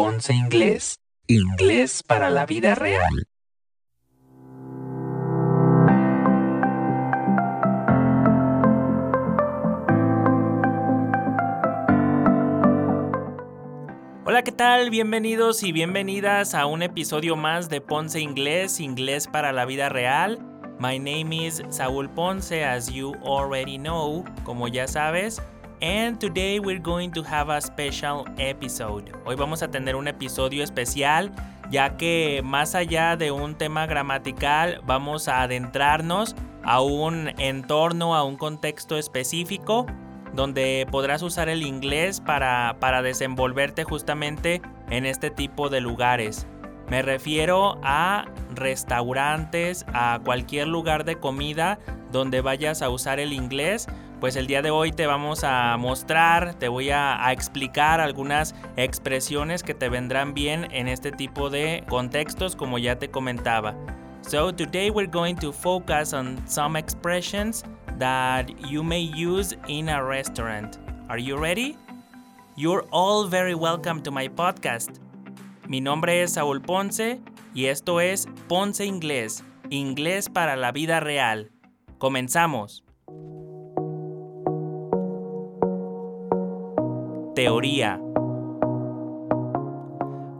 Ponce Inglés, inglés para la vida real. Hola, ¿qué tal? Bienvenidos y bienvenidas a un episodio más de Ponce Inglés, inglés para la vida real. My name is Saúl Ponce, as you already know, como ya sabes. And today we're going to have a special episode. Hoy vamos a tener un episodio especial, ya que más allá de un tema gramatical, vamos a adentrarnos a un entorno, a un contexto específico, donde podrás usar el inglés para, para desenvolverte justamente en este tipo de lugares. Me refiero a restaurantes, a cualquier lugar de comida donde vayas a usar el inglés pues el día de hoy te vamos a mostrar, te voy a, explicar algunas expresiones que te vendrán bien en este tipo de contextos como ya te comentaba. So today we're going to focus on some expressions that you may use in a restaurant. Are you ready? You're all very welcome to my podcast. Mi nombre es Saúl Ponce y esto es Ponce Inglés, inglés para la vida real. Comenzamos. Teoría.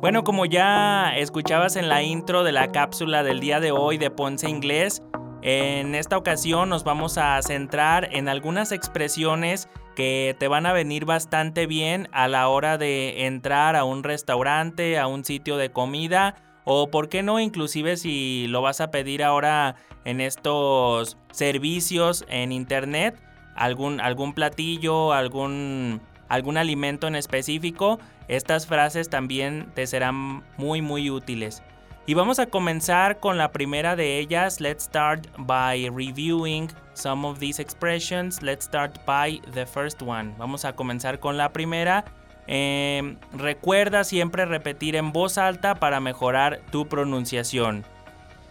Bueno, como ya escuchabas en la intro de la cápsula del día de hoy de Ponce Inglés, en esta ocasión nos vamos a centrar en algunas expresiones que te van a venir bastante bien a la hora de entrar a un restaurante, a un sitio de comida o por qué no inclusive si lo vas a pedir ahora en estos servicios en internet, algún, algún platillo, algún algún alimento en específico, estas frases también te serán muy muy útiles. Y vamos a comenzar con la primera de ellas. Let's start by reviewing some of these expressions. Let's start by the first one. Vamos a comenzar con la primera. Em, recuerda siempre repetir en voz alta para mejorar tu pronunciación.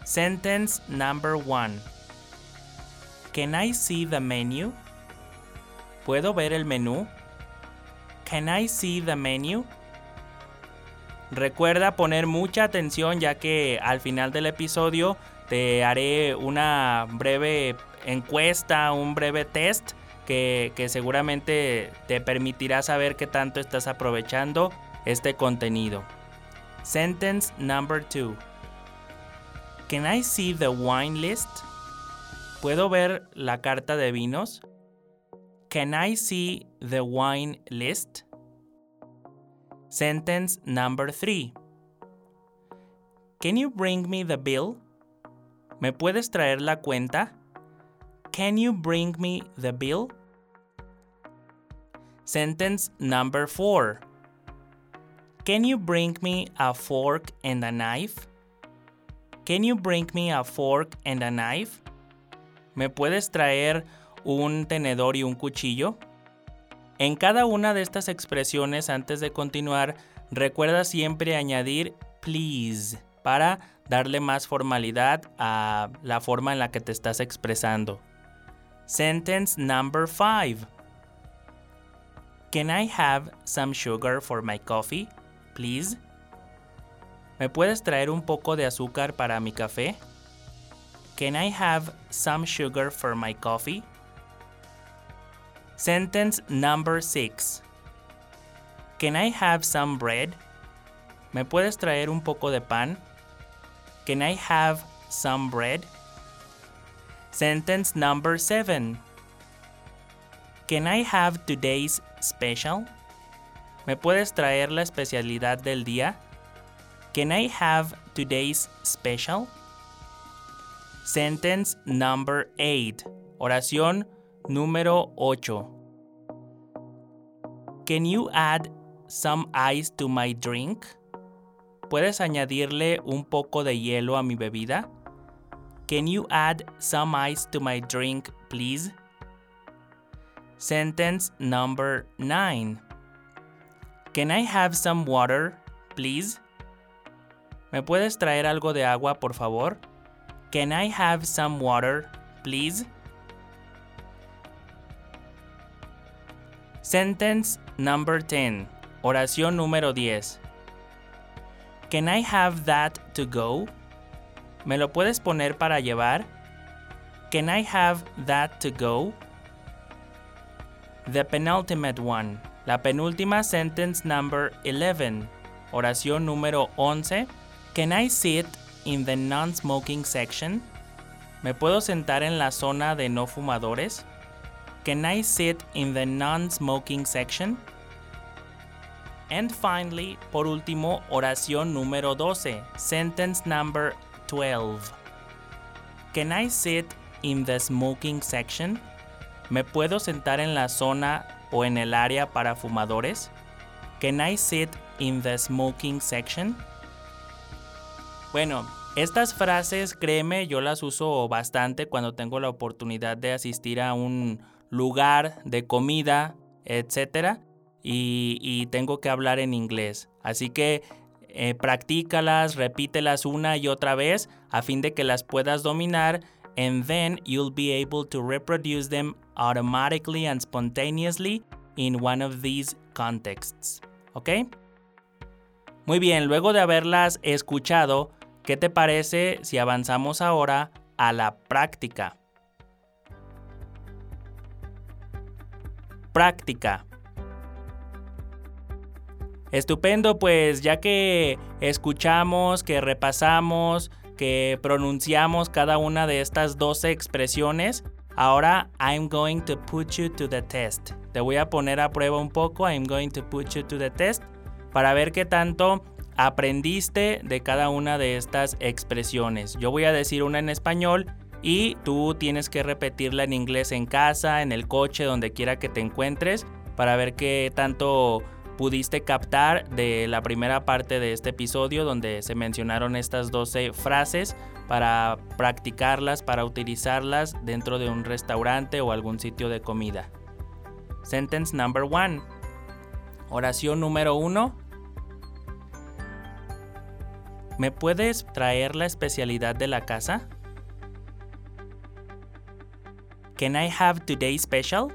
Sentence number one. Can I see the menu? ¿Puedo ver el menú? Can I see the menu? Recuerda poner mucha atención ya que al final del episodio te haré una breve encuesta, un breve test que, que, seguramente te permitirá saber qué tanto estás aprovechando este contenido. Sentence number two. Can I see the wine list? ¿Puedo ver la carta de vinos? Can I see the wine list? Sentence number three. Can you bring me the bill? ¿Me puedes traer la cuenta? Can you bring me the bill? Sentence number four. Can you bring me a fork and a knife? Can you bring me a fork and a knife? ¿Me puedes traer un tenedor y un cuchillo? En cada una de estas expresiones antes de continuar, recuerda siempre añadir please para darle más formalidad a la forma en la que te estás expresando. Sentence number 5. Can I have some sugar for my coffee, please? ¿Me puedes traer un poco de azúcar para mi café? Can I have some sugar for my coffee? Sentence number 6. Can I have some bread? ¿Me puedes traer un poco de pan? Can I have some bread? Sentence number 7. Can I have today's special? ¿Me puedes traer la especialidad del día? Can I have today's special? Sentence number 8. Oración Número 8. Can you add some ice to my drink? ¿Puedes añadirle un poco de hielo a mi bebida? Can you add some ice to my drink, please? Sentence number 9. Can I have some water, please? ¿Me puedes traer algo de agua, por favor? Can I have some water, please? Sentence number 10. Oración número 10. Can I have that to go? ¿Me lo puedes poner para llevar? Can I have that to go? The penultimate one. La penúltima sentence number 11. Oración número 11. Can I sit in the non-smoking section? ¿Me puedo sentar en la zona de no fumadores? Can I sit in the non-smoking section? And finally, por último, oración número 12, sentence number 12. Can I sit in the smoking section? ¿Me puedo sentar en la zona o en el área para fumadores? Can I sit in the smoking section? Bueno, estas frases, créeme, yo las uso bastante cuando tengo la oportunidad de asistir a un lugar de comida, etcétera, y, tengo que hablar en inglés. Así que eh, practícalas, repítelas una y otra vez a fin de que las puedas dominar and then you'll be able to reproduce them automatically and spontaneously in one of these contexts. ¿Ok? Muy bien, luego de haberlas escuchado, ¿qué te parece si avanzamos ahora a la práctica? Práctica. Estupendo, pues ya que escuchamos, que repasamos, que pronunciamos cada una de estas 12 expresiones, ahora I'm going to put you to the test. Te voy a poner a prueba un poco, I'm going to put you to the test, para ver qué tanto aprendiste de cada una de estas expresiones. Yo voy a decir una en español y tú tienes que repetirla en inglés en casa, en el coche, donde quiera que te encuentres, para ver qué tanto pudiste captar de la primera parte de este episodio donde se mencionaron estas 12 frases para practicarlas, para utilizarlas dentro de un restaurante o algún sitio de comida. Sentence number one. Oración número uno. ¿Me puedes traer la especialidad de la casa? Can I have today's special?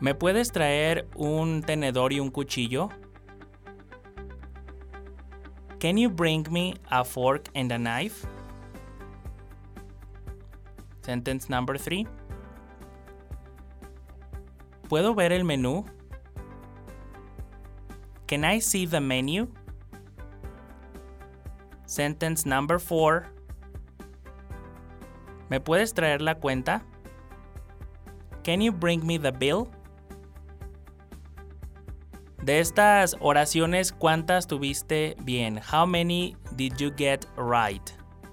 ¿Me puedes traer un tenedor y un cuchillo? Can you bring me a fork and a knife? Sentence number three. ¿Puedo ver el menú? Can I see the menu? Sentence number four. ¿Me puedes traer la cuenta? Can you bring me the bill? De estas oraciones, ¿cuántas tuviste bien? How many did you get right?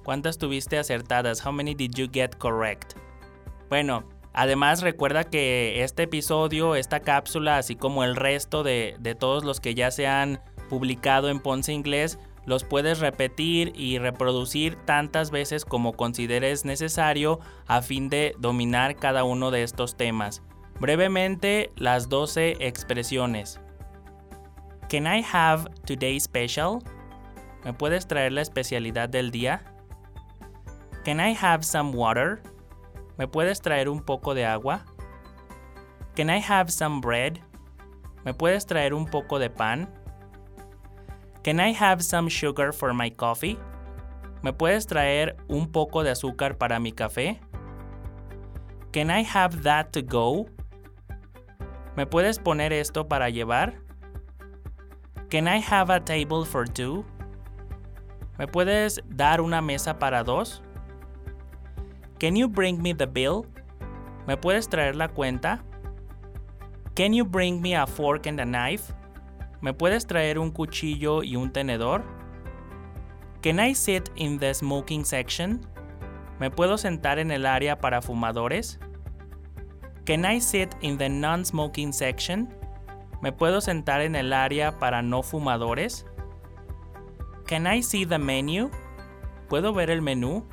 ¿Cuántas tuviste acertadas? How many did you get correct? Bueno, además recuerda que este episodio, esta cápsula, así como el resto de, de todos los que ya se han publicado en Ponce Inglés, los puedes repetir y reproducir tantas veces como consideres necesario a fin de dominar cada uno de estos temas. Brevemente, las 12 expresiones. Can I have today's special? ¿Me puedes traer la especialidad del día? Can I have some water? ¿Me puedes traer un poco de agua? Can I have some bread? ¿Me puedes traer un poco de pan? Can I have some sugar for my coffee? ¿Me puedes traer un poco de azúcar para mi café? Can I have that to go? ¿Me puedes poner esto para llevar? Can I have a table for two? ¿Me puedes dar una mesa para dos? Can you bring me the bill? ¿Me puedes traer la cuenta? Can you bring me a fork and a knife? ¿Me puedes traer un cuchillo y un tenedor? Can I sit in the smoking section? ¿Me puedo sentar en el área para fumadores? Can I sit in the non-smoking section? ¿Me puedo sentar en el área para no fumadores? Can I see the menu? ¿Puedo ver el menú?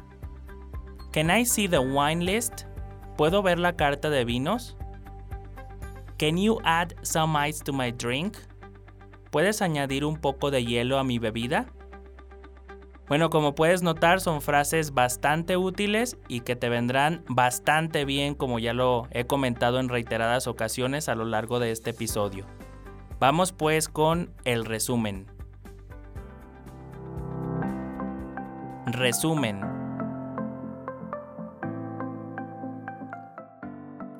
Can I see the wine list? ¿Puedo ver la carta de vinos? Can you add some ice to my drink? ¿Puedes añadir un poco de hielo a mi bebida? Bueno, como puedes notar, son frases bastante útiles y que te vendrán bastante bien, como ya lo he comentado en reiteradas ocasiones a lo largo de este episodio. Vamos pues con el resumen. Resumen.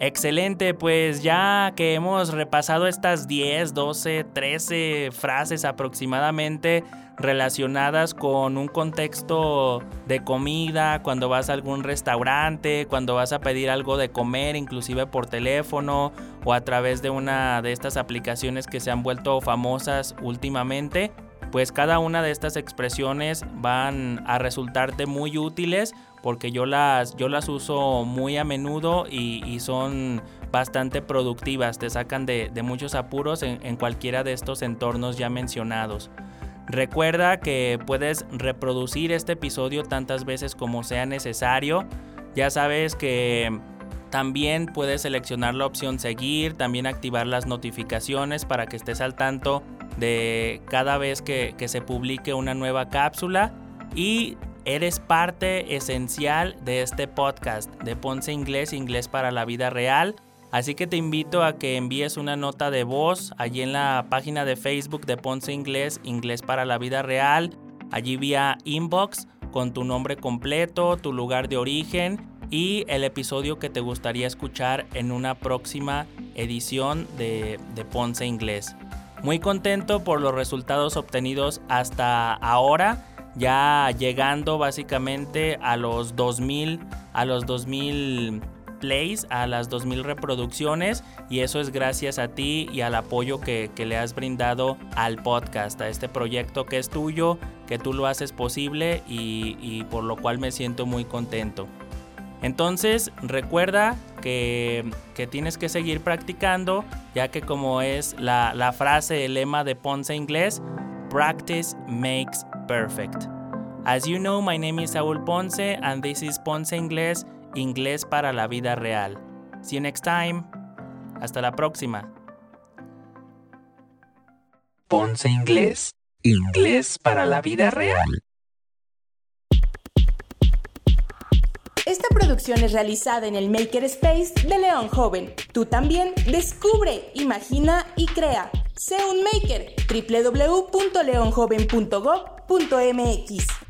Excelente, pues ya que hemos repasado estas 10, 12, 13 frases aproximadamente relacionadas con un contexto de comida, cuando vas a algún restaurante, cuando vas a pedir algo de comer, inclusive por teléfono o a través de una de estas aplicaciones que se han vuelto famosas últimamente, pues cada una de estas expresiones van a resultarte muy útiles porque yo las, yo las uso muy a menudo y, son bastante productivas, te sacan de, muchos apuros en, en cualquiera de estos entornos ya mencionados. Recuerda que puedes reproducir este episodio tantas veces como sea necesario. Ya sabes que también puedes seleccionar la opción seguir, también activar las notificaciones para que estés al tanto de cada vez que, se publique una nueva cápsula. Y Eres parte esencial de este podcast de Ponce Inglés, Inglés para la Vida Real. Así que te invito a que envíes una nota de voz allí en la página de Facebook de Ponce Inglés, Inglés para la Vida Real, allí vía inbox con tu nombre completo, tu lugar de origen y el episodio que te gustaría escuchar en una próxima edición de, de Ponce Inglés. Muy contento por los resultados obtenidos hasta ahora ya llegando básicamente a los 2000 a los 2000 plays, a las 2000 reproducciones y eso es gracias a ti y al apoyo que, le has brindado al podcast, a este proyecto que es tuyo, que tú lo haces posible y, por lo cual me siento muy contento. Entonces recuerda que, tienes que seguir practicando, ya que como es la, la frase, el lema de Ponce Inglés, practice makes perfect. As you know, my name is Saúl Ponce and this is Ponce Inglés, Inglés para la vida real. See you next time. Hasta la próxima. Ponce Inglés, Inglés para la vida real. Esta producción es realizada en el Maker Space de León Joven. Tú también descubre, imagina y crea. Sé un maker. www.leonjoven.gov.mx